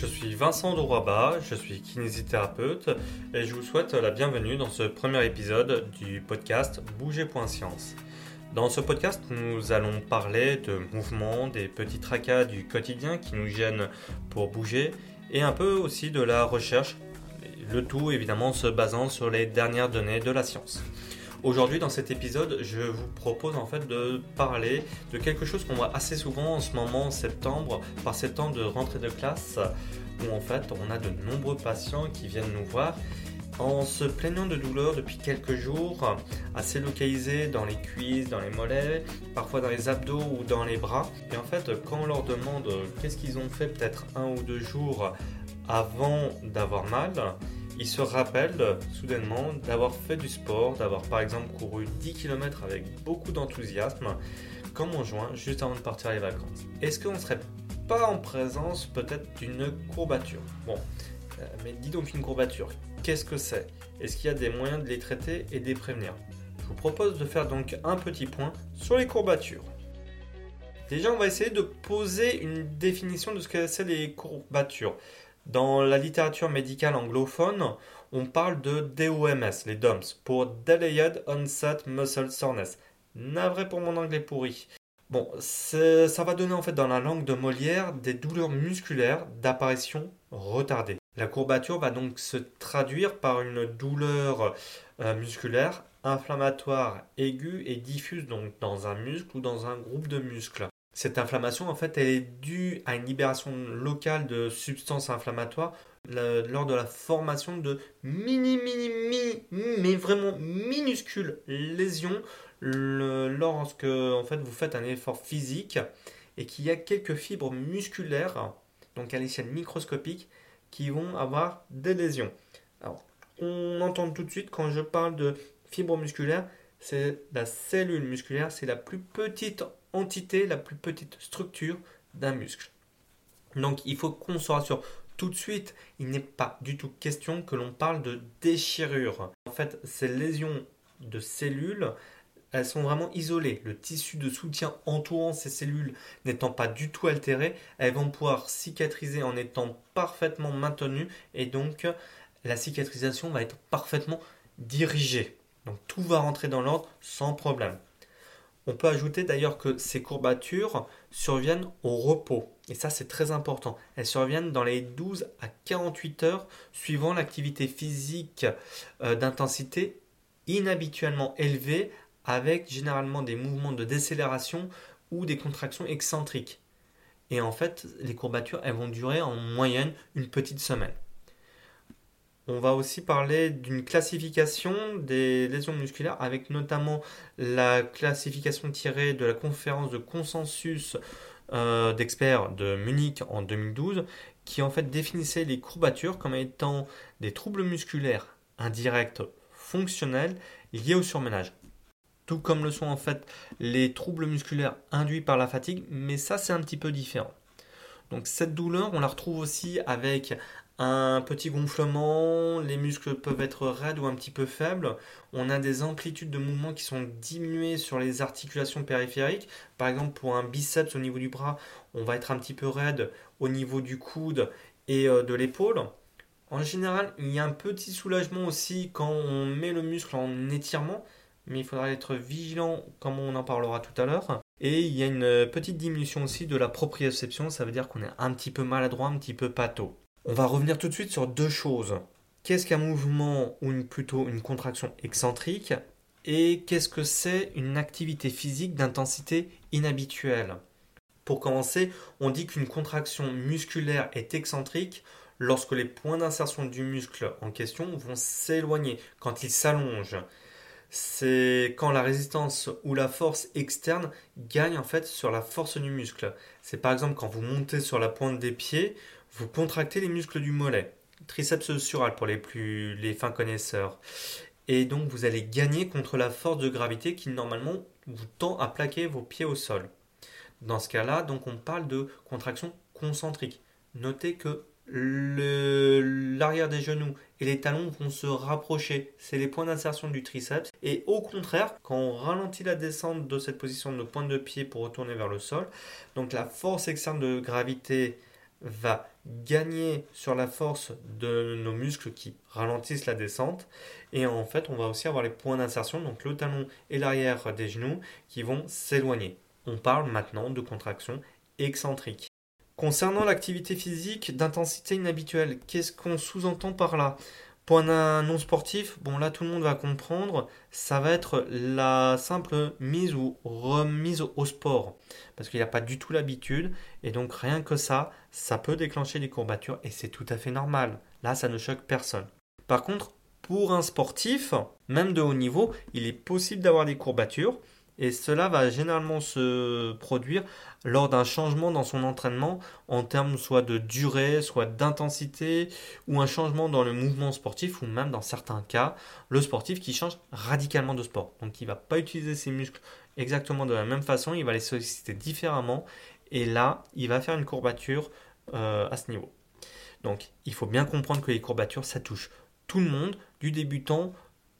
je suis Vincent Douroba, je suis kinésithérapeute et je vous souhaite la bienvenue dans ce premier épisode du podcast Bouger.science. Dans ce podcast, nous allons parler de mouvements, des petits tracas du quotidien qui nous gênent pour bouger et un peu aussi de la recherche, le tout évidemment se basant sur les dernières données de la science. Aujourd'hui, dans cet épisode, je vous propose en fait de parler de quelque chose qu'on voit assez souvent en ce moment en septembre, par temps de rentrée de classe, où en fait on a de nombreux patients qui viennent nous voir en se plaignant de douleurs depuis quelques jours, assez localisées dans les cuisses, dans les mollets, parfois dans les abdos ou dans les bras. Et en fait, quand on leur demande qu'est-ce qu'ils ont fait peut-être un ou deux jours avant d'avoir mal, il se rappelle soudainement d'avoir fait du sport, d'avoir par exemple couru 10 km avec beaucoup d'enthousiasme, comme en juin, juste avant de partir les vacances. Est-ce qu'on ne serait pas en présence peut-être d'une courbature? Bon, euh, mais dis donc une courbature, qu'est-ce que c'est? Est-ce qu'il y a des moyens de les traiter et de les prévenir? Je vous propose de faire donc un petit point sur les courbatures. Déjà, on va essayer de poser une définition de ce que c'est les courbatures. Dans la littérature médicale anglophone, on parle de DOMS, les DOMS, pour Delayed Onset Muscle Soreness. Navré pour mon anglais pourri. Bon, ça va donner en fait dans la langue de Molière des douleurs musculaires d'apparition retardée. La courbature va donc se traduire par une douleur euh, musculaire inflammatoire aiguë et diffuse donc dans un muscle ou dans un groupe de muscles. Cette inflammation, en fait, elle est due à une libération locale de substances inflammatoires lors de la formation de mini, mini, mini, mais vraiment minuscules lésions lorsque en fait, vous faites un effort physique et qu'il y a quelques fibres musculaires, donc à l'échelle microscopique, qui vont avoir des lésions. Alors, on entend tout de suite quand je parle de fibres musculaires, c'est la cellule musculaire, c'est la plus petite entité, la plus petite structure d'un muscle. Donc il faut qu'on se rassure tout de suite, il n'est pas du tout question que l'on parle de déchirure. En fait, ces lésions de cellules, elles sont vraiment isolées. Le tissu de soutien entourant ces cellules n'étant pas du tout altéré, elles vont pouvoir cicatriser en étant parfaitement maintenues et donc la cicatrisation va être parfaitement dirigée. Donc tout va rentrer dans l'ordre sans problème. On peut ajouter d'ailleurs que ces courbatures surviennent au repos. Et ça, c'est très important. Elles surviennent dans les 12 à 48 heures suivant l'activité physique euh, d'intensité inhabituellement élevée avec généralement des mouvements de décélération ou des contractions excentriques. Et en fait, les courbatures, elles vont durer en moyenne une petite semaine. On va aussi parler d'une classification des lésions musculaires avec notamment la classification tirée de la conférence de consensus euh, d'experts de Munich en 2012 qui en fait définissait les courbatures comme étant des troubles musculaires indirects fonctionnels liés au surmenage. Tout comme le sont en fait les troubles musculaires induits par la fatigue, mais ça c'est un petit peu différent. Donc cette douleur, on la retrouve aussi avec un petit gonflement, les muscles peuvent être raides ou un petit peu faibles. On a des amplitudes de mouvement qui sont diminuées sur les articulations périphériques. Par exemple, pour un biceps au niveau du bras, on va être un petit peu raide au niveau du coude et euh, de l'épaule. En général, il y a un petit soulagement aussi quand on met le muscle en étirement, mais il faudra être vigilant comme on en parlera tout à l'heure. Et il y a une petite diminution aussi de la proprioception, ça veut dire qu'on est un petit peu maladroit, un petit peu pâteau. On va revenir tout de suite sur deux choses. Qu'est-ce qu'un mouvement ou plutôt une contraction excentrique et qu'est-ce que c'est une activité physique d'intensité inhabituelle? Pour commencer, on dit qu'une contraction musculaire est excentrique lorsque les points d'insertion du muscle en question vont s'éloigner, quand ils s'allongent. C'est quand la résistance ou la force externe gagne en fait sur la force du muscle. C'est par exemple quand vous montez sur la pointe des pieds, vous contractez les muscles du mollet, triceps sural pour les plus fins connaisseurs. Et donc vous allez gagner contre la force de gravité qui normalement vous tend à plaquer vos pieds au sol. Dans ce cas-là, donc on parle de contraction concentrique. Notez que l'arrière des genoux et les talons vont se rapprocher. C'est les points d'insertion du triceps. Et au contraire, quand on ralentit la descente de cette position de pointe de pied pour retourner vers le sol, donc la force externe de gravité va gagner sur la force de nos muscles qui ralentissent la descente. Et en fait, on va aussi avoir les points d'insertion, donc le talon et l'arrière des genoux, qui vont s'éloigner. On parle maintenant de contraction excentrique. Concernant l'activité physique d'intensité inhabituelle, qu'est-ce qu'on sous-entend par là? Pour un non sportif, bon là tout le monde va comprendre, ça va être la simple mise ou remise au sport. Parce qu'il n'a pas du tout l'habitude. Et donc rien que ça, ça peut déclencher des courbatures et c'est tout à fait normal. Là, ça ne choque personne. Par contre, pour un sportif, même de haut niveau, il est possible d'avoir des courbatures. Et cela va généralement se produire lors d'un changement dans son entraînement en termes soit de durée, soit d'intensité, ou un changement dans le mouvement sportif, ou même dans certains cas, le sportif qui change radicalement de sport. Donc il ne va pas utiliser ses muscles exactement de la même façon, il va les solliciter différemment, et là, il va faire une courbature euh, à ce niveau. Donc il faut bien comprendre que les courbatures, ça touche tout le monde, du débutant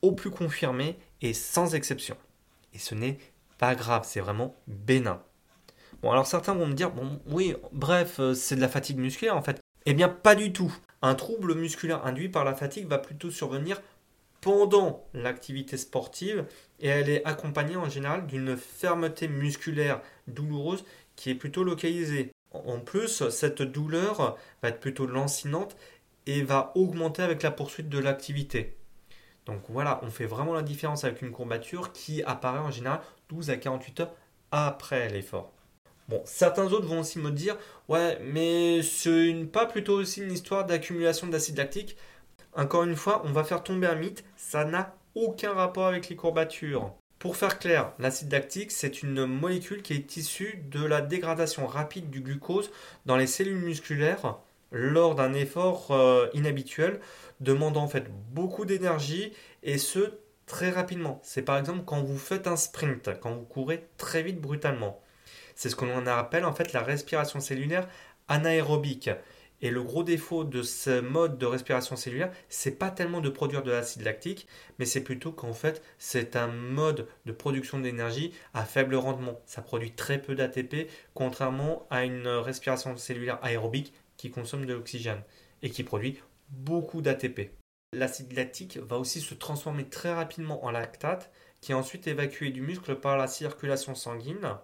au plus confirmé, et sans exception. Et ce n'est pas grave, c'est vraiment bénin. Bon, alors certains vont me dire, bon, oui, bref, euh, c'est de la fatigue musculaire en fait. Eh bien, pas du tout. Un trouble musculaire induit par la fatigue va plutôt survenir pendant l'activité sportive et elle est accompagnée en général d'une fermeté musculaire douloureuse qui est plutôt localisée. En plus, cette douleur va être plutôt lancinante et va augmenter avec la poursuite de l'activité. Donc voilà, on fait vraiment la différence avec une courbature qui apparaît en général 12 à 48 heures après l'effort. Bon, certains autres vont aussi me dire Ouais, mais ce n'est pas plutôt aussi une histoire d'accumulation d'acide lactique Encore une fois, on va faire tomber un mythe, ça n'a aucun rapport avec les courbatures. Pour faire clair, l'acide lactique, c'est une molécule qui est issue de la dégradation rapide du glucose dans les cellules musculaires lors d'un effort euh, inhabituel, demandant en fait beaucoup d'énergie et ce très rapidement. C'est par exemple quand vous faites un sprint, quand vous courez très vite brutalement. C'est ce que l'on appelle en fait la respiration cellulaire anaérobique. Et le gros défaut de ce mode de respiration cellulaire, c'est pas tellement de produire de l'acide lactique, mais c'est plutôt qu'en fait, c'est un mode de production d'énergie à faible rendement. Ça produit très peu d'ATP, contrairement à une respiration cellulaire aérobique qui consomme de l'oxygène et qui produit beaucoup d'ATP. L'acide lactique va aussi se transformer très rapidement en lactate, qui est ensuite évacué du muscle par la circulation sanguine.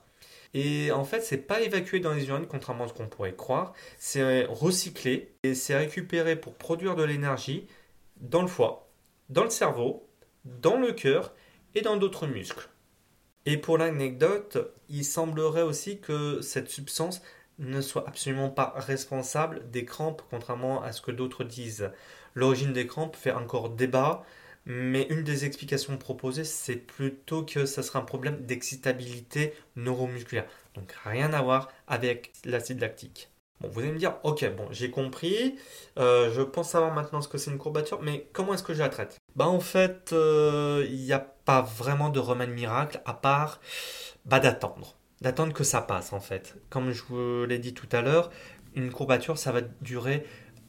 Et en fait, c'est pas évacué dans les urines, contrairement à ce qu'on pourrait croire. C'est recyclé et c'est récupéré pour produire de l'énergie dans le foie, dans le cerveau, dans le cœur et dans d'autres muscles. Et pour l'anecdote, il semblerait aussi que cette substance ne soit absolument pas responsable des crampes, contrairement à ce que d'autres disent. L'origine des crampes fait encore débat, mais une des explications proposées, c'est plutôt que ça sera un problème d'excitabilité neuromusculaire. Donc rien à voir avec l'acide lactique. Bon, vous allez me dire, ok, bon, j'ai compris, euh, je pense savoir maintenant ce que c'est une courbature, mais comment est-ce que je la traite? Bah en fait, euh, il n'y a pas vraiment de remède miracle à part bah, d'attendre d'attendre que ça passe en fait. Comme je vous l'ai dit tout à l'heure, une courbature, ça va durer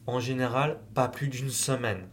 en général pas plus d'une semaine.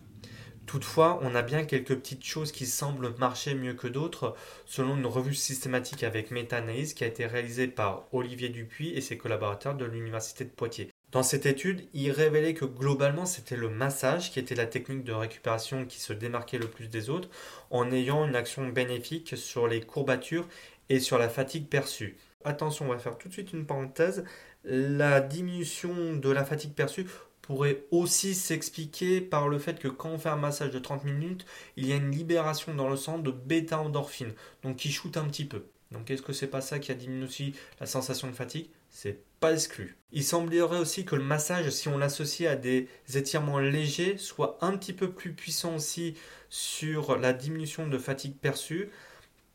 Toutefois, on a bien quelques petites choses qui semblent marcher mieux que d'autres, selon une revue systématique avec méta-analyse qui a été réalisée par Olivier Dupuis et ses collaborateurs de l'Université de Poitiers. Dans cette étude, il révélait que globalement, c'était le massage qui était la technique de récupération qui se démarquait le plus des autres, en ayant une action bénéfique sur les courbatures et sur la fatigue perçue. Attention, on va faire tout de suite une parenthèse. La diminution de la fatigue perçue pourrait aussi s'expliquer par le fait que quand on fait un massage de 30 minutes, il y a une libération dans le sang de bêta-endorphine, donc qui shoot un petit peu. Donc est-ce que c'est pas ça qui a diminué aussi la sensation de fatigue? C'est pas exclu. Il semblerait aussi que le massage, si on l'associe à des étirements légers, soit un petit peu plus puissant aussi sur la diminution de fatigue perçue.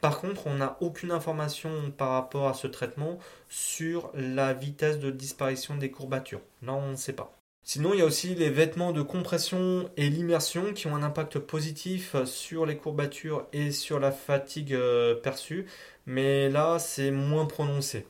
Par contre, on n'a aucune information par rapport à ce traitement sur la vitesse de disparition des courbatures. Là, on ne sait pas. Sinon, il y a aussi les vêtements de compression et l'immersion qui ont un impact positif sur les courbatures et sur la fatigue euh, perçue, mais là, c'est moins prononcé.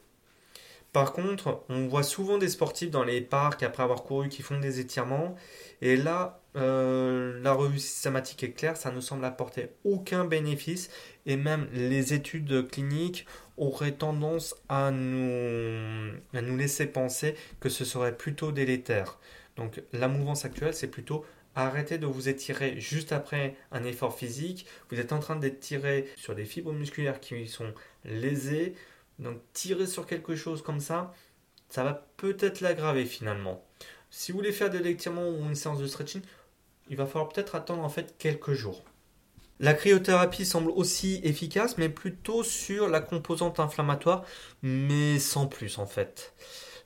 Par contre, on voit souvent des sportifs dans les parcs après avoir couru qui font des étirements. Et là, euh, la revue systématique est claire, ça ne semble apporter aucun bénéfice. Et même les études cliniques auraient tendance à nous, à nous laisser penser que ce serait plutôt délétère. Donc la mouvance actuelle, c'est plutôt arrêter de vous étirer juste après un effort physique. Vous êtes en train d'étirer sur des fibres musculaires qui sont lésées. Donc tirer sur quelque chose comme ça, ça va peut-être l'aggraver finalement. Si vous voulez faire de l'étirement ou une séance de stretching, il va falloir peut-être attendre en fait quelques jours. La cryothérapie semble aussi efficace, mais plutôt sur la composante inflammatoire, mais sans plus en fait.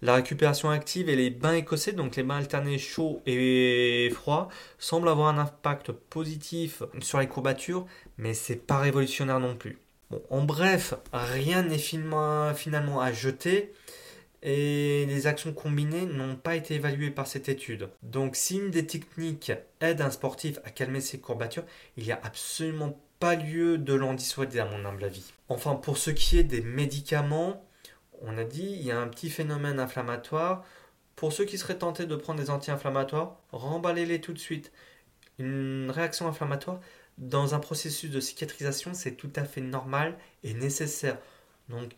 La récupération active et les bains écossais, donc les bains alternés chauds et froids, semblent avoir un impact positif sur les courbatures, mais c'est pas révolutionnaire non plus en bref, rien n'est finalement à jeter et les actions combinées n'ont pas été évaluées par cette étude. Donc si une des techniques aide un sportif à calmer ses courbatures, il n'y a absolument pas lieu de l'en dissuader à mon humble avis. Enfin, pour ce qui est des médicaments, on a dit il y a un petit phénomène inflammatoire. Pour ceux qui seraient tentés de prendre des anti-inflammatoires, remballez-les tout de suite. Une réaction inflammatoire, dans un processus de cicatrisation, c'est tout à fait normal et nécessaire. Donc,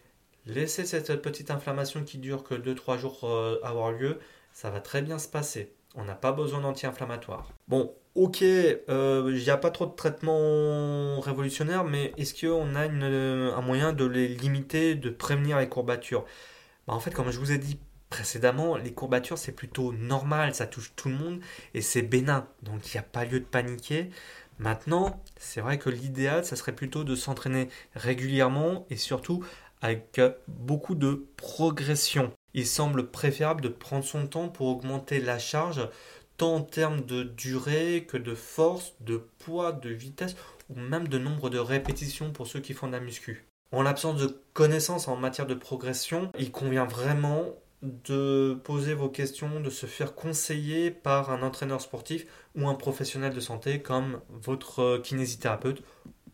laissez cette petite inflammation qui dure que 2-3 jours euh, avoir lieu, ça va très bien se passer. On n'a pas besoin d'anti-inflammatoire. Bon, ok, euh, il n'y a pas trop de traitement révolutionnaire, mais est-ce qu'on a un moyen de les limiter, de prévenir les courbatures? Bah, En fait, comme je vous ai dit précédemment, les courbatures, c'est plutôt normal, ça touche tout le monde et c'est bénin. Donc, il n'y a pas lieu de paniquer. Maintenant, c'est vrai que l'idéal, ça serait plutôt de s'entraîner régulièrement et surtout avec beaucoup de progression. Il semble préférable de prendre son temps pour augmenter la charge, tant en termes de durée que de force, de poids, de vitesse ou même de nombre de répétitions pour ceux qui font de la muscu. En l'absence de connaissances en matière de progression, il convient vraiment de poser vos questions, de se faire conseiller par un entraîneur sportif ou un professionnel de santé comme votre kinésithérapeute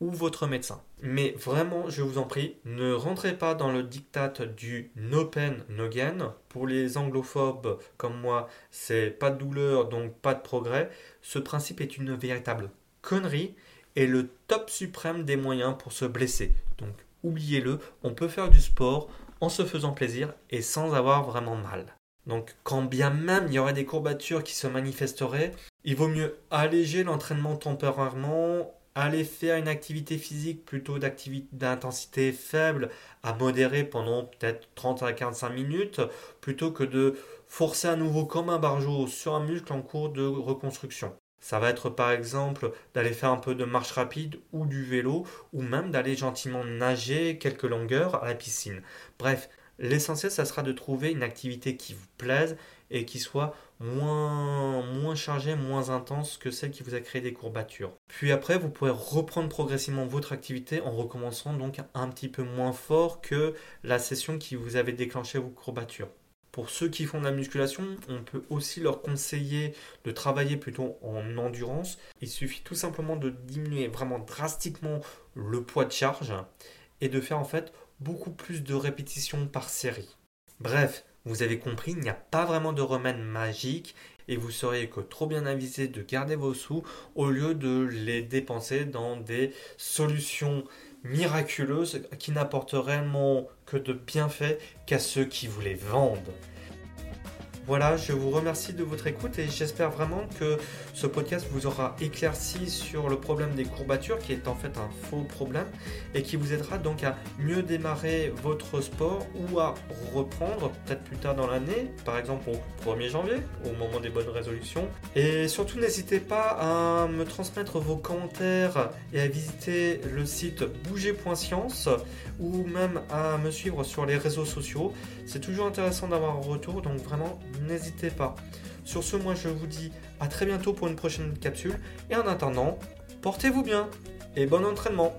ou votre médecin. Mais vraiment, je vous en prie, ne rentrez pas dans le diktat du no pain, no gain. Pour les anglophobes comme moi, c'est pas de douleur, donc pas de progrès. Ce principe est une véritable connerie et le top suprême des moyens pour se blesser. Donc oubliez-le, on peut faire du sport, en se faisant plaisir et sans avoir vraiment mal. Donc quand bien même il y aurait des courbatures qui se manifesteraient, il vaut mieux alléger l'entraînement temporairement, aller faire une activité physique plutôt d'intensité faible à modérer pendant peut-être 30 à 45 minutes, plutôt que de forcer à nouveau comme un barjot sur un muscle en cours de reconstruction. Ça va être par exemple d'aller faire un peu de marche rapide ou du vélo ou même d'aller gentiment nager quelques longueurs à la piscine. Bref, l'essentiel ça sera de trouver une activité qui vous plaise et qui soit moins, moins chargée, moins intense que celle qui vous a créé des courbatures. Puis après, vous pourrez reprendre progressivement votre activité en recommençant donc un petit peu moins fort que la session qui vous avait déclenché vos courbatures. Pour ceux qui font de la musculation, on peut aussi leur conseiller de travailler plutôt en endurance. Il suffit tout simplement de diminuer vraiment drastiquement le poids de charge et de faire en fait beaucoup plus de répétitions par série. Bref, vous avez compris, il n'y a pas vraiment de remède magique et vous seriez que trop bien avisé de garder vos sous au lieu de les dépenser dans des solutions miraculeuse qui n'apporte réellement que de bienfaits qu'à ceux qui vous les vendent. Voilà, je vous remercie de votre écoute et j'espère vraiment que ce podcast vous aura éclairci sur le problème des courbatures qui est en fait un faux problème et qui vous aidera donc à mieux démarrer votre sport ou à reprendre peut-être plus tard dans l'année, par exemple au 1er janvier, au moment des bonnes résolutions. Et surtout n'hésitez pas à me transmettre vos commentaires et à visiter le site bouger.science ou même à me suivre sur les réseaux sociaux. C'est toujours intéressant d'avoir un retour, donc vraiment n'hésitez pas. Sur ce, moi je vous dis à très bientôt pour une prochaine capsule. Et en attendant, portez-vous bien et bon entraînement